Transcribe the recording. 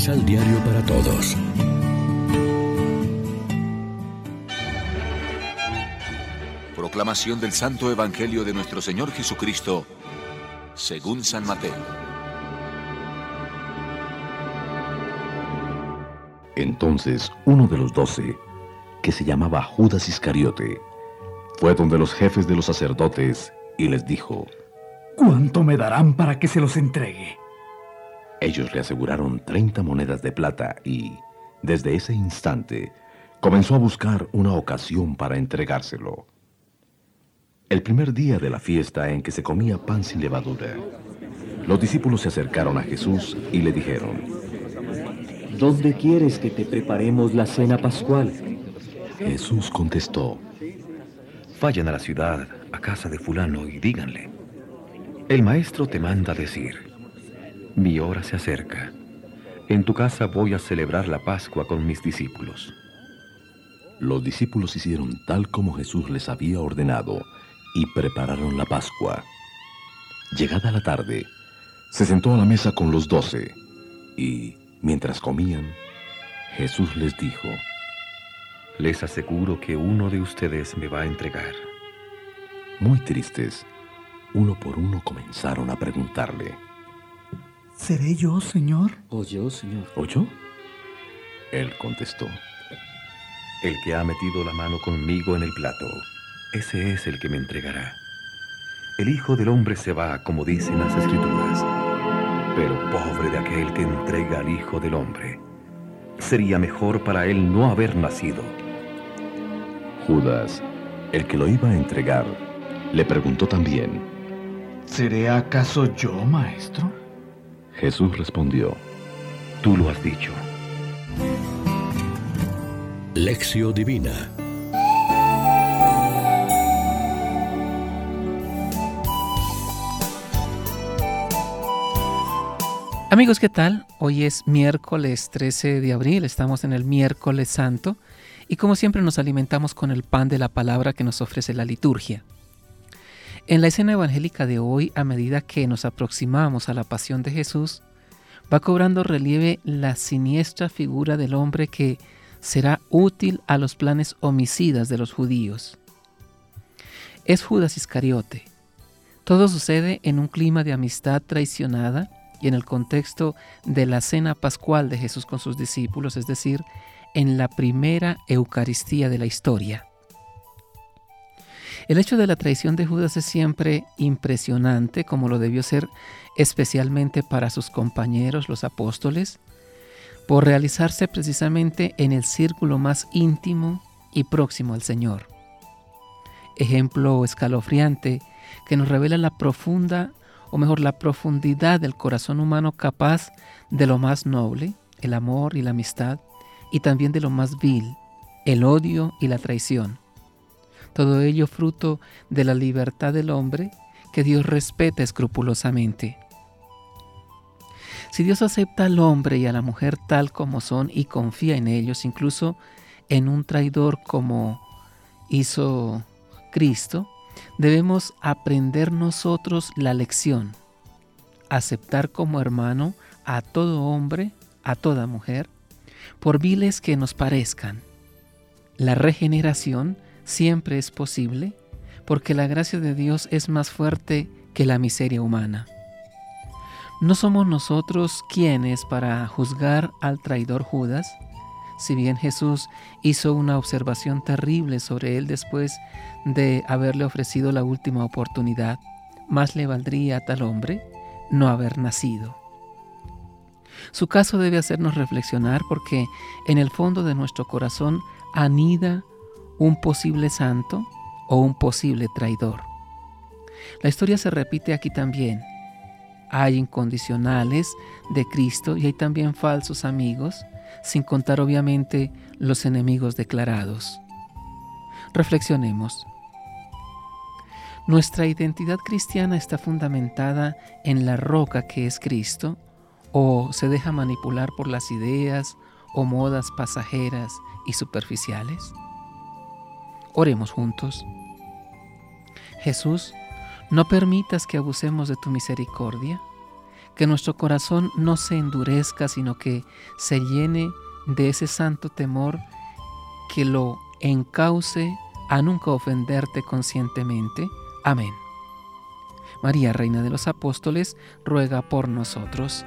Misal Diario para Todos. Proclamación del Santo Evangelio de nuestro Señor Jesucristo, según San Mateo. Entonces uno de los doce, que se llamaba Judas Iscariote, fue donde los jefes de los sacerdotes y les dijo, ¿Cuánto me darán para que se los entregue? Ellos le aseguraron 30 monedas de plata y, desde ese instante, comenzó a buscar una ocasión para entregárselo. El primer día de la fiesta en que se comía pan sin levadura, los discípulos se acercaron a Jesús y le dijeron, ¿Dónde quieres que te preparemos la cena pascual? Jesús contestó, Vayan a la ciudad, a casa de fulano, y díganle, el maestro te manda decir, mi hora se acerca. En tu casa voy a celebrar la Pascua con mis discípulos. Los discípulos hicieron tal como Jesús les había ordenado y prepararon la Pascua. Llegada la tarde, se sentó a la mesa con los doce y, mientras comían, Jesús les dijo, Les aseguro que uno de ustedes me va a entregar. Muy tristes, uno por uno comenzaron a preguntarle, ¿Seré yo, Señor? ¿O yo, Señor? ¿O yo? Él contestó, El que ha metido la mano conmigo en el plato, ese es el que me entregará. El Hijo del Hombre se va, como dicen las Escrituras, pero pobre de aquel que entrega al Hijo del Hombre. Sería mejor para él no haber nacido. Judas, el que lo iba a entregar, le preguntó también, ¿Seré acaso yo, maestro? Jesús respondió, Tú lo has dicho. Lección Divina Amigos, ¿qué tal? Hoy es miércoles 13 de abril, estamos en el miércoles santo y como siempre nos alimentamos con el pan de la palabra que nos ofrece la liturgia. En la escena evangélica de hoy, a medida que nos aproximamos a la pasión de Jesús, va cobrando relieve la siniestra figura del hombre que será útil a los planes homicidas de los judíos. Es Judas Iscariote. Todo sucede en un clima de amistad traicionada y en el contexto de la cena pascual de Jesús con sus discípulos, es decir, en la primera Eucaristía de la historia. El hecho de la traición de Judas es siempre impresionante, como lo debió ser especialmente para sus compañeros, los apóstoles, por realizarse precisamente en el círculo más íntimo y próximo al Señor. Ejemplo escalofriante que nos revela la profunda, o mejor, la profundidad del corazón humano capaz de lo más noble, el amor y la amistad, y también de lo más vil, el odio y la traición. Todo ello fruto de la libertad del hombre que Dios respeta escrupulosamente. Si Dios acepta al hombre y a la mujer tal como son y confía en ellos, incluso en un traidor como hizo Cristo, debemos aprender nosotros la lección, aceptar como hermano a todo hombre, a toda mujer, por viles que nos parezcan. La regeneración siempre es posible porque la gracia de Dios es más fuerte que la miseria humana. No somos nosotros quienes para juzgar al traidor Judas, si bien Jesús hizo una observación terrible sobre él después de haberle ofrecido la última oportunidad, más le valdría a tal hombre no haber nacido. Su caso debe hacernos reflexionar porque en el fondo de nuestro corazón anida un posible santo o un posible traidor. La historia se repite aquí también. Hay incondicionales de Cristo y hay también falsos amigos, sin contar obviamente los enemigos declarados. Reflexionemos. ¿Nuestra identidad cristiana está fundamentada en la roca que es Cristo o se deja manipular por las ideas o modas pasajeras y superficiales? Oremos juntos. Jesús, no permitas que abusemos de tu misericordia. que nuestro corazón no se endurezca, sino que se llene de ese santo temor que lo encauce a nunca ofenderte conscientemente. Amén. María, Reina de los Apóstoles, ruega por nosotros.